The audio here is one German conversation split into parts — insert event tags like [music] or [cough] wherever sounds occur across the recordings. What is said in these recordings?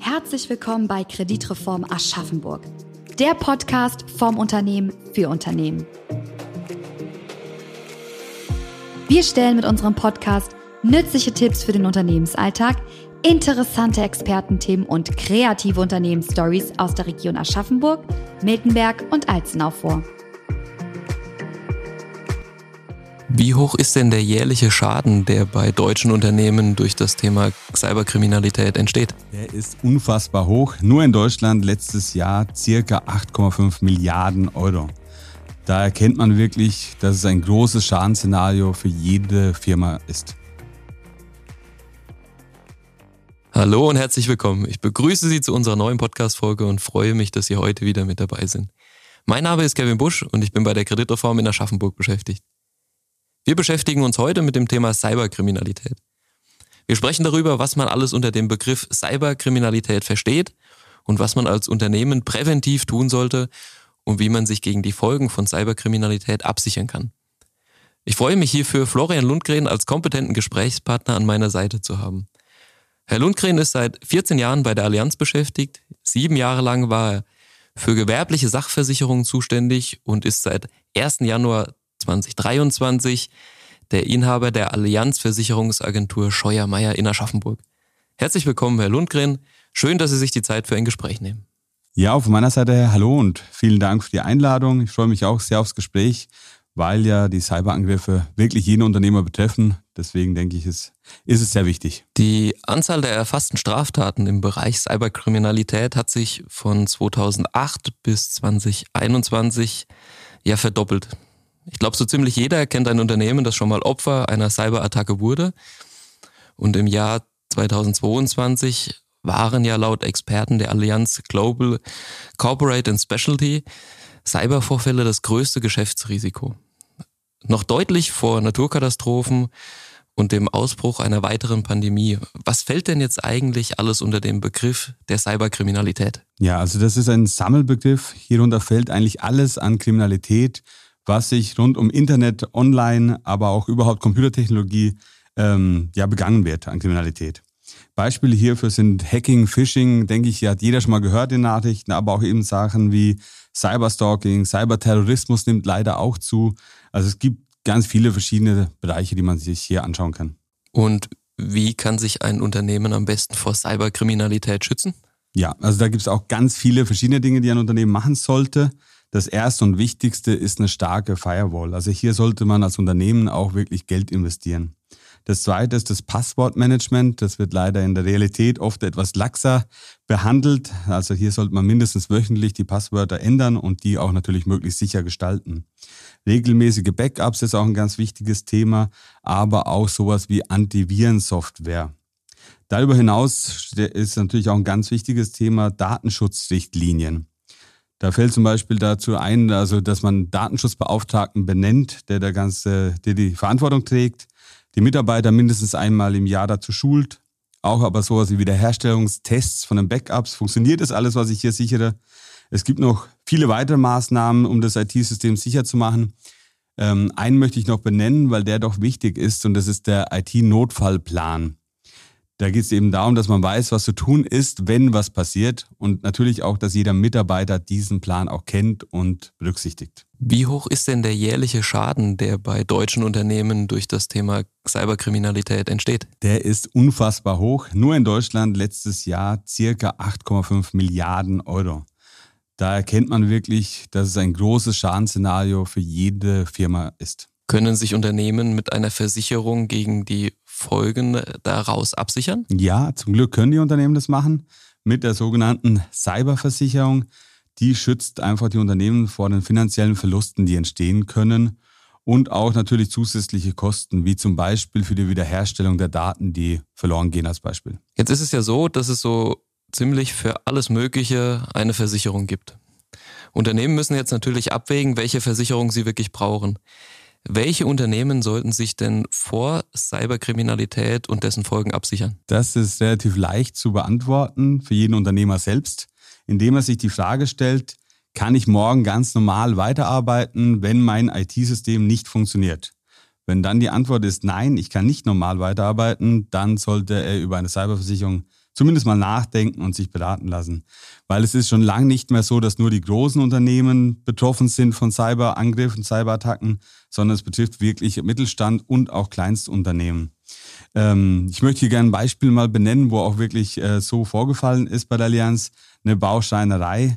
Herzlich willkommen bei Kreditreform Aschaffenburg, der Podcast vom Unternehmen für Unternehmen. Wir stellen mit unserem Podcast nützliche Tipps für den Unternehmensalltag, interessante Expertenthemen und kreative Unternehmensstories aus der Region Aschaffenburg, Miltenberg und Alzenau vor. Wie hoch ist denn der jährliche Schaden, der bei deutschen Unternehmen durch das Thema Cyberkriminalität entsteht? Der ist unfassbar hoch. Nur in Deutschland letztes Jahr circa 8,5 Milliarden Euro. Da erkennt man wirklich, dass es ein großes Schadensszenario für jede Firma ist. Hallo und herzlich willkommen. Ich begrüße Sie zu unserer neuen Podcast-Folge und freue mich, dass Sie heute wieder mit dabei sind. Mein Name ist Kevin Busch und ich bin bei der Kreditreform in Aschaffenburg beschäftigt. Wir beschäftigen uns heute mit dem Thema Cyberkriminalität. Wir sprechen darüber, was man alles unter dem Begriff Cyberkriminalität versteht und was man als Unternehmen präventiv tun sollte und wie man sich gegen die Folgen von Cyberkriminalität absichern kann. Ich freue mich hierfür, Florian Lundgren als kompetenten Gesprächspartner an meiner Seite zu haben. Herr Lundgren ist seit 14 Jahren bei der Allianz beschäftigt. Sieben Jahre lang war er für gewerbliche Sachversicherungen zuständig und ist seit 1. Januar 2023 der Inhaber der Allianzversicherungsagentur Scheuermeier in Aschaffenburg. Herzlich willkommen, Herr Lundgren. Schön, dass Sie sich die Zeit für ein Gespräch nehmen. Ja, von meiner Seite her hallo und vielen Dank für die Einladung. Ich freue mich auch sehr aufs Gespräch, weil ja die Cyberangriffe wirklich jeden Unternehmer betreffen. Deswegen denke ich, ist, ist es sehr wichtig. Die Anzahl der erfassten Straftaten im Bereich Cyberkriminalität hat sich von 2008 bis 2021 ja verdoppelt. Ich glaube, so ziemlich jeder kennt ein Unternehmen, das schon mal Opfer einer Cyberattacke wurde. Und im Jahr 2022 waren ja laut Experten der Allianz Global Corporate and Specialty Cybervorfälle das größte Geschäftsrisiko. Noch deutlich vor Naturkatastrophen und dem Ausbruch einer weiteren Pandemie. Was fällt denn jetzt eigentlich alles unter dem Begriff der Cyberkriminalität? Ja, also das ist ein Sammelbegriff. Hierunter fällt eigentlich alles an Kriminalität, was sich rund um Internet, Online, aber auch überhaupt Computertechnologie ähm, ja begangen wird an Kriminalität. Beispiele hierfür sind Hacking, Phishing, denke ich, hat jeder schon mal gehört in Nachrichten, aber auch eben Sachen wie Cyberstalking, Cyberterrorismus nimmt leider auch zu. Also es gibt ganz viele verschiedene Bereiche, die man sich hier anschauen kann. Und wie kann sich ein Unternehmen am besten vor Cyberkriminalität schützen? Ja, also da gibt es auch ganz viele verschiedene Dinge, die ein Unternehmen machen sollte. Das erste und wichtigste ist eine starke Firewall. Also hier sollte man als Unternehmen auch wirklich Geld investieren. Das zweite ist das Passwortmanagement. Das wird leider in der Realität oft etwas laxer behandelt. Also hier sollte man mindestens wöchentlich die Passwörter ändern und die auch natürlich möglichst sicher gestalten. Regelmäßige Backups ist auch ein ganz wichtiges Thema, aber auch sowas wie Antivirensoftware. Darüber hinaus ist natürlich auch ein ganz wichtiges Thema Datenschutzrichtlinien. Da fällt zum Beispiel dazu ein, also dass man Datenschutzbeauftragten benennt, der der ganze, der die Verantwortung trägt, die Mitarbeiter mindestens einmal im Jahr dazu schult, auch aber sowas wie Wiederherstellungstests von den Backups. Funktioniert das alles, was ich hier sichere? Es gibt noch viele weitere Maßnahmen, um das IT-System sicher zu machen. Ähm, einen möchte ich noch benennen, weil der doch wichtig ist und das ist der IT-Notfallplan. Da geht es eben darum, dass man weiß, was zu tun ist, wenn was passiert und natürlich auch, dass jeder Mitarbeiter diesen Plan auch kennt und berücksichtigt. Wie hoch ist denn der jährliche Schaden, der bei deutschen Unternehmen durch das Thema Cyberkriminalität entsteht? Der ist unfassbar hoch. Nur in Deutschland letztes Jahr circa 8,5 Milliarden Euro. Da erkennt man wirklich, dass es ein großes Schadensszenario für jede Firma ist. Können sich Unternehmen mit einer Versicherung gegen die Folgen daraus absichern? Ja, zum Glück können die Unternehmen das machen mit der sogenannten Cyberversicherung. Die schützt einfach die Unternehmen vor den finanziellen Verlusten, die entstehen können und auch natürlich zusätzliche Kosten, wie zum Beispiel für die Wiederherstellung der Daten, die verloren gehen als Beispiel. Jetzt ist es ja so, dass es so ziemlich für alles Mögliche eine Versicherung gibt. Unternehmen müssen jetzt natürlich abwägen, welche Versicherung sie wirklich brauchen. Welche Unternehmen sollten sich denn vor Cyberkriminalität und dessen Folgen absichern? Das ist relativ leicht zu beantworten für jeden Unternehmer selbst, indem er sich die Frage stellt, kann ich morgen ganz normal weiterarbeiten, wenn mein IT-System nicht funktioniert? Wenn dann die Antwort ist nein, ich kann nicht normal weiterarbeiten, dann sollte er über eine Cyberversicherung zumindest mal nachdenken und sich beraten lassen. Weil es ist schon lange nicht mehr so, dass nur die großen Unternehmen betroffen sind von Cyberangriffen, Cyberattacken, sondern es betrifft wirklich Mittelstand und auch Kleinstunternehmen. Ähm, ich möchte hier gerne ein Beispiel mal benennen, wo auch wirklich äh, so vorgefallen ist bei der Allianz. Eine Bausteinerei.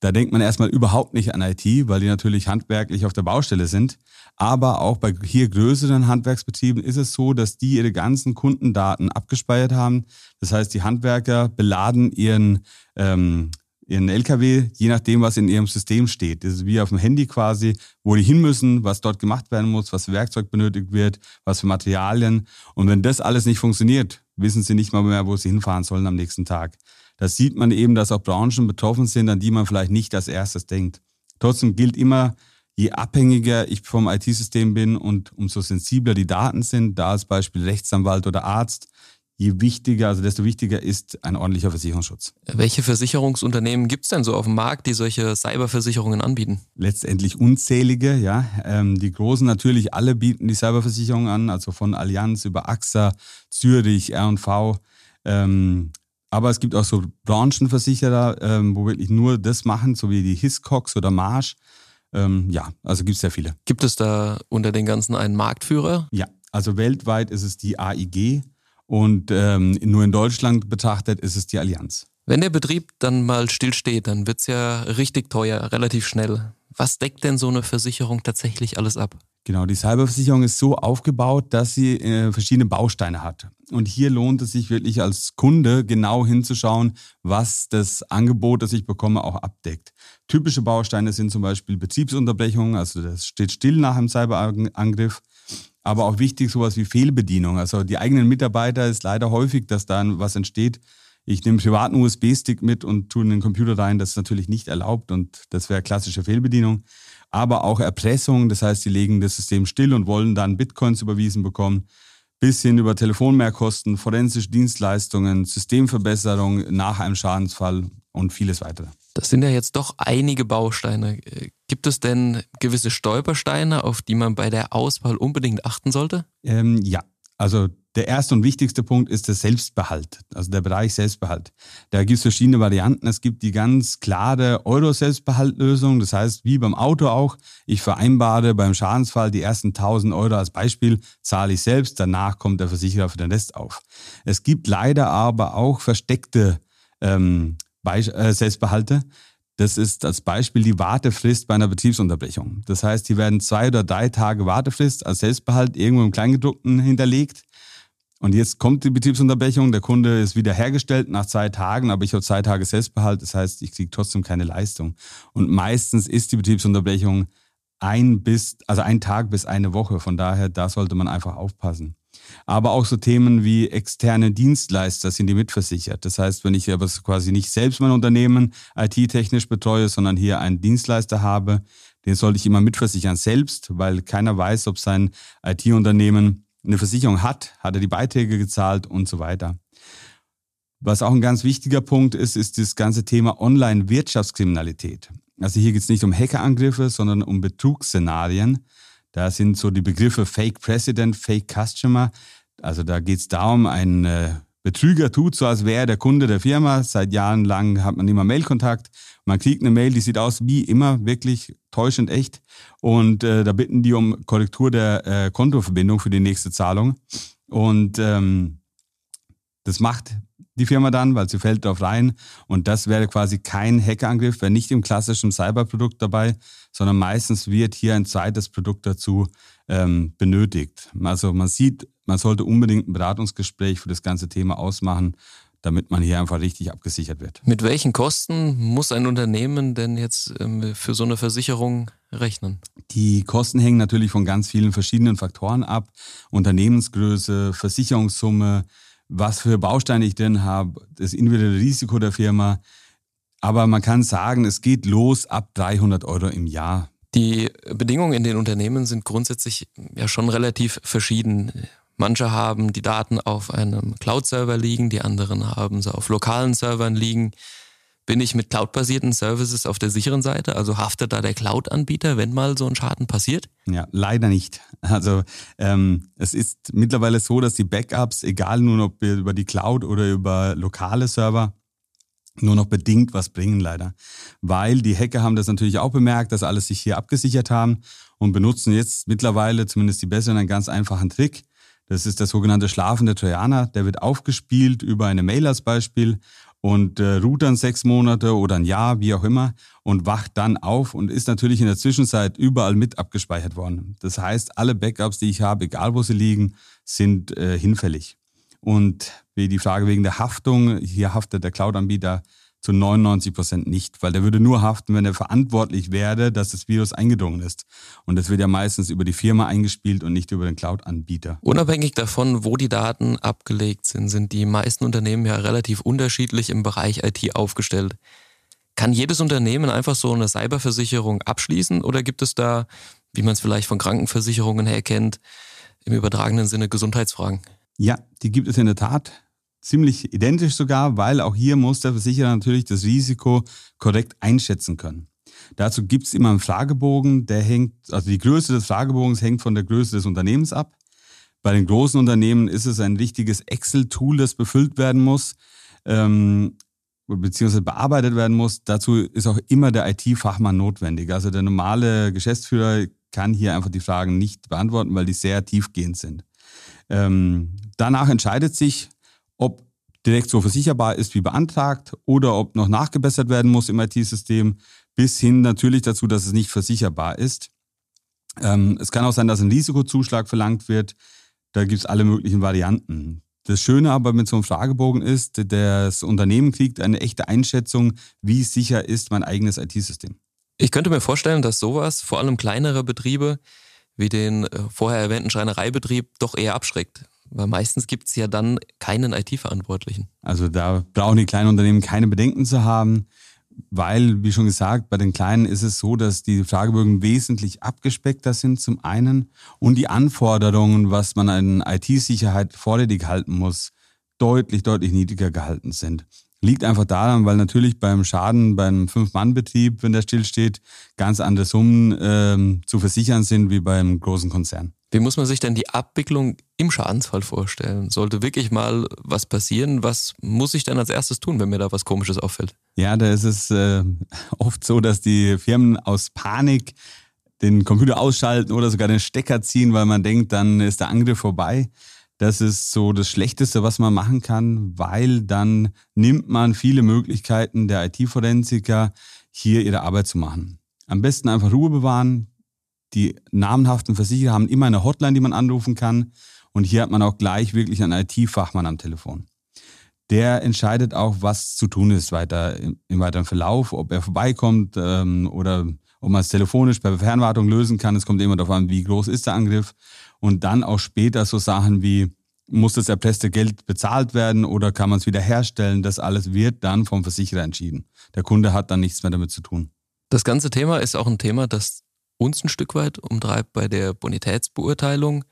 Da denkt man erstmal überhaupt nicht an IT, weil die natürlich handwerklich auf der Baustelle sind. Aber auch bei hier größeren Handwerksbetrieben ist es so, dass die ihre ganzen Kundendaten abgespeichert haben. Das heißt, die Handwerker beladen ihren, ähm, ihren LKW, je nachdem, was in ihrem System steht. Das ist wie auf dem Handy quasi, wo die hin müssen, was dort gemacht werden muss, was für Werkzeug benötigt wird, was für Materialien. Und wenn das alles nicht funktioniert, wissen sie nicht mal mehr, wo sie hinfahren sollen am nächsten Tag. Da sieht man eben, dass auch Branchen betroffen sind, an die man vielleicht nicht als erstes denkt. Trotzdem gilt immer, je abhängiger ich vom IT-System bin und umso sensibler die Daten sind, da als Beispiel Rechtsanwalt oder Arzt, je wichtiger, also desto wichtiger ist ein ordentlicher Versicherungsschutz. Welche Versicherungsunternehmen gibt es denn so auf dem Markt, die solche Cyberversicherungen anbieten? Letztendlich unzählige, ja. Ähm, die großen natürlich alle bieten die Cyberversicherung an, also von Allianz über AXA, Zürich, R&V. Ähm, aber es gibt auch so Branchenversicherer, ähm, wo wirklich nur das machen, so wie die Hiscox oder Marsh. Ähm, ja, also gibt es sehr viele. Gibt es da unter den ganzen einen Marktführer? Ja, also weltweit ist es die AIG und ähm, nur in Deutschland betrachtet ist es die Allianz. Wenn der Betrieb dann mal stillsteht, dann wird es ja richtig teuer, relativ schnell. Was deckt denn so eine Versicherung tatsächlich alles ab? Genau, die Cyberversicherung ist so aufgebaut, dass sie äh, verschiedene Bausteine hat. Und hier lohnt es sich wirklich als Kunde genau hinzuschauen, was das Angebot, das ich bekomme, auch abdeckt. Typische Bausteine sind zum Beispiel Betriebsunterbrechungen, also das steht still nach einem Cyberangriff. Aber auch wichtig sowas wie Fehlbedienung. Also die eigenen Mitarbeiter ist leider häufig, dass da was entsteht. Ich nehme privaten USB-Stick mit und tue den Computer rein. Das ist natürlich nicht erlaubt und das wäre klassische Fehlbedienung aber auch Erpressung. Das heißt, sie legen das System still und wollen dann Bitcoins überwiesen bekommen. Bis hin über Telefonmehrkosten, forensische Dienstleistungen, Systemverbesserung nach einem Schadensfall und vieles weitere. Das sind ja jetzt doch einige Bausteine. Gibt es denn gewisse Stolpersteine, auf die man bei der Auswahl unbedingt achten sollte? Ähm, ja, also der erste und wichtigste Punkt ist der Selbstbehalt, also der Bereich Selbstbehalt. Da gibt es verschiedene Varianten. Es gibt die ganz klare Euro-Selbstbehaltlösung, das heißt wie beim Auto auch, ich vereinbare beim Schadensfall die ersten 1000 Euro als Beispiel, zahle ich selbst, danach kommt der Versicherer für den Rest auf. Es gibt leider aber auch versteckte ähm, äh, Selbstbehalte. Das ist als Beispiel die Wartefrist bei einer Betriebsunterbrechung. Das heißt, hier werden zwei oder drei Tage Wartefrist als Selbstbehalt irgendwo im Kleingedruckten hinterlegt. Und jetzt kommt die Betriebsunterbrechung, der Kunde ist wieder hergestellt nach zwei Tagen, aber ich habe zwei Tage Selbstbehalt, das heißt, ich kriege trotzdem keine Leistung. Und meistens ist die Betriebsunterbrechung ein bis, also ein Tag bis eine Woche. Von daher, da sollte man einfach aufpassen. Aber auch so Themen wie externe Dienstleister sind die mitversichert. Das heißt, wenn ich aber quasi nicht selbst mein Unternehmen IT-technisch betreue, sondern hier einen Dienstleister habe, den sollte ich immer mitversichern selbst, weil keiner weiß, ob sein IT-Unternehmen eine Versicherung hat, hat er die Beiträge gezahlt und so weiter. Was auch ein ganz wichtiger Punkt ist, ist das ganze Thema Online-Wirtschaftskriminalität. Also hier geht es nicht um Hackerangriffe, sondern um Betrugsszenarien. Da sind so die Begriffe Fake President, Fake Customer. Also da geht es darum, ein äh, Betrüger tut so, als wäre er der Kunde der Firma. Seit Jahren lang hat man immer Mailkontakt man kriegt eine Mail, die sieht aus wie immer, wirklich täuschend echt. Und äh, da bitten die um Korrektur der äh, Kontoverbindung für die nächste Zahlung. Und ähm, das macht die Firma dann, weil sie fällt darauf rein. Und das wäre quasi kein Hackerangriff, wäre nicht im klassischen Cyberprodukt dabei, sondern meistens wird hier ein zweites Produkt dazu ähm, benötigt. Also man sieht, man sollte unbedingt ein Beratungsgespräch für das ganze Thema ausmachen, damit man hier einfach richtig abgesichert wird. Mit welchen Kosten muss ein Unternehmen denn jetzt ähm, für so eine Versicherung rechnen? Die Kosten hängen natürlich von ganz vielen verschiedenen Faktoren ab. Unternehmensgröße, Versicherungssumme, was für Bausteine ich denn habe, das individuelle Risiko der Firma. Aber man kann sagen, es geht los ab 300 Euro im Jahr. Die Bedingungen in den Unternehmen sind grundsätzlich ja schon relativ verschieden. Manche haben die Daten auf einem Cloud-Server liegen, die anderen haben sie auf lokalen Servern liegen. Bin ich mit cloud-basierten Services auf der sicheren Seite? Also haftet da der Cloud-Anbieter, wenn mal so ein Schaden passiert? Ja, leider nicht. Also ähm, es ist mittlerweile so, dass die Backups, egal nun ob über die Cloud oder über lokale Server, nur noch bedingt was bringen leider. Weil die Hacker haben das natürlich auch bemerkt, dass alles sich hier abgesichert haben und benutzen jetzt mittlerweile, zumindest die Besseren, einen ganz einfachen Trick. Das ist der sogenannte schlafende Trojaner. Der wird aufgespielt über eine Mail als Beispiel und äh, ruht dann sechs Monate oder ein Jahr, wie auch immer, und wacht dann auf und ist natürlich in der Zwischenzeit überall mit abgespeichert worden. Das heißt, alle Backups, die ich habe, egal wo sie liegen, sind äh, hinfällig. Und wie die Frage wegen der Haftung, hier haftet der Cloud-Anbieter zu 99 Prozent nicht, weil der würde nur haften, wenn er verantwortlich wäre, dass das Virus eingedrungen ist. Und das wird ja meistens über die Firma eingespielt und nicht über den Cloud-Anbieter. Unabhängig davon, wo die Daten abgelegt sind, sind die meisten Unternehmen ja relativ unterschiedlich im Bereich IT aufgestellt. Kann jedes Unternehmen einfach so eine Cyberversicherung abschließen oder gibt es da, wie man es vielleicht von Krankenversicherungen her kennt, im übertragenen Sinne Gesundheitsfragen? Ja, die gibt es in der Tat ziemlich identisch sogar, weil auch hier muss der Versicherer natürlich das Risiko korrekt einschätzen können. Dazu gibt es immer einen Fragebogen, der hängt, also die Größe des Fragebogens hängt von der Größe des Unternehmens ab. Bei den großen Unternehmen ist es ein richtiges Excel-Tool, das befüllt werden muss, ähm, beziehungsweise bearbeitet werden muss. Dazu ist auch immer der IT-Fachmann notwendig. Also der normale Geschäftsführer kann hier einfach die Fragen nicht beantworten, weil die sehr tiefgehend sind. Ähm, danach entscheidet sich, direkt so versicherbar ist wie beantragt oder ob noch nachgebessert werden muss im IT-System, bis hin natürlich dazu, dass es nicht versicherbar ist. Ähm, es kann auch sein, dass ein Risikozuschlag verlangt wird. Da gibt es alle möglichen Varianten. Das Schöne aber mit so einem Fragebogen ist, das Unternehmen kriegt eine echte Einschätzung, wie sicher ist mein eigenes IT-System. Ich könnte mir vorstellen, dass sowas vor allem kleinere Betriebe wie den äh, vorher erwähnten Schreinereibetrieb doch eher abschreckt. Weil meistens gibt es ja dann keinen IT-Verantwortlichen. Also da brauchen die kleinen Unternehmen keine Bedenken zu haben, weil, wie schon gesagt, bei den Kleinen ist es so, dass die Fragebögen wesentlich abgespeckter sind zum einen und die Anforderungen, was man an IT-Sicherheit vorrätig halten muss, deutlich, deutlich niedriger gehalten sind. Liegt einfach daran, weil natürlich beim Schaden beim Fünf-Mann-Betrieb, wenn der stillsteht, ganz andere Summen ähm, zu versichern sind wie beim großen Konzern. Wie muss man sich denn die Abwicklung im Schadensfall vorstellen? Sollte wirklich mal was passieren, was muss ich denn als erstes tun, wenn mir da was Komisches auffällt? Ja, da ist es äh, [laughs] oft so, dass die Firmen aus Panik den Computer ausschalten oder sogar den Stecker ziehen, weil man denkt, dann ist der Angriff vorbei. Das ist so das Schlechteste, was man machen kann, weil dann nimmt man viele Möglichkeiten der IT-Forensiker, hier ihre Arbeit zu machen. Am besten einfach Ruhe bewahren, die namenhaften Versicherer haben immer eine Hotline, die man anrufen kann. Und hier hat man auch gleich wirklich einen IT-Fachmann am Telefon. Der entscheidet auch, was zu tun ist weiter im, weiteren Verlauf, ob er vorbeikommt ähm, oder ob man es telefonisch per Fernwartung lösen kann. Es kommt immer darauf an, wie groß ist der Angriff. Und dann auch später so Sachen wie, muss das erpresste Geld bezahlt werden oder kann man es wieder herstellen? Das alles wird dann vom Versicherer entschieden. Der Kunde hat dann nichts mehr damit zu tun. Das ganze Thema ist auch ein Thema, das uns ein Stück weit umtreibt bei der Bonitätsbeurteilung.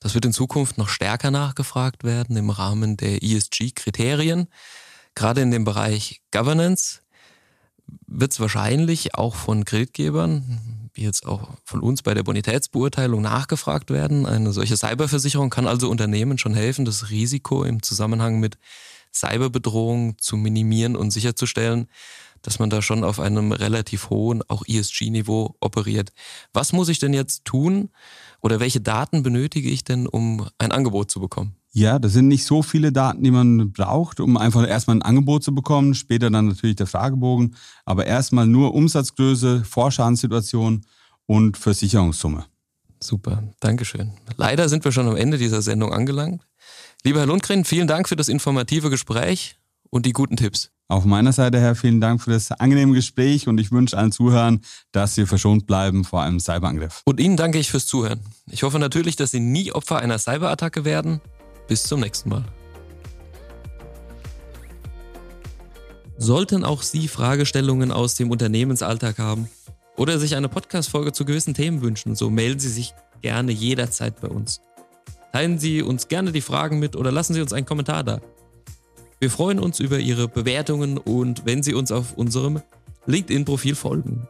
Das wird in Zukunft noch stärker nachgefragt werden im Rahmen der ESG-Kriterien. Gerade in dem Bereich Governance wird es wahrscheinlich auch von Kreditgebern, wie jetzt auch von uns bei der Bonitätsbeurteilung nachgefragt werden. Eine solche Cyberversicherung kann also Unternehmen schon helfen, das Risiko im Zusammenhang mit Cyberbedrohungen zu minimieren und sicherzustellen, dass man da schon auf einem relativ hohen, auch ESG-Niveau operiert. Was muss ich denn jetzt tun oder welche Daten benötige ich denn, um ein Angebot zu bekommen? Ja, das sind nicht so viele Daten, die man braucht, um einfach erstmal ein Angebot zu bekommen, später dann natürlich der Fragebogen, aber erstmal nur Umsatzgröße, Vorschadensituation und Versicherungssumme. Super, Dankeschön. Leider sind wir schon am Ende dieser Sendung angelangt. Lieber Herr Lundgren, vielen Dank für das informative Gespräch und die guten Tipps. Auf meiner Seite her vielen Dank für das angenehme Gespräch und ich wünsche allen Zuhörern, dass sie verschont bleiben vor einem Cyberangriff. Und Ihnen danke ich fürs Zuhören. Ich hoffe natürlich, dass Sie nie Opfer einer Cyberattacke werden. Bis zum nächsten Mal. Sollten auch Sie Fragestellungen aus dem Unternehmensalltag haben oder sich eine Podcast-Folge zu gewissen Themen wünschen, so melden Sie sich gerne jederzeit bei uns. Teilen Sie uns gerne die Fragen mit oder lassen Sie uns einen Kommentar da. Wir freuen uns über Ihre Bewertungen und wenn Sie uns auf unserem LinkedIn-Profil folgen.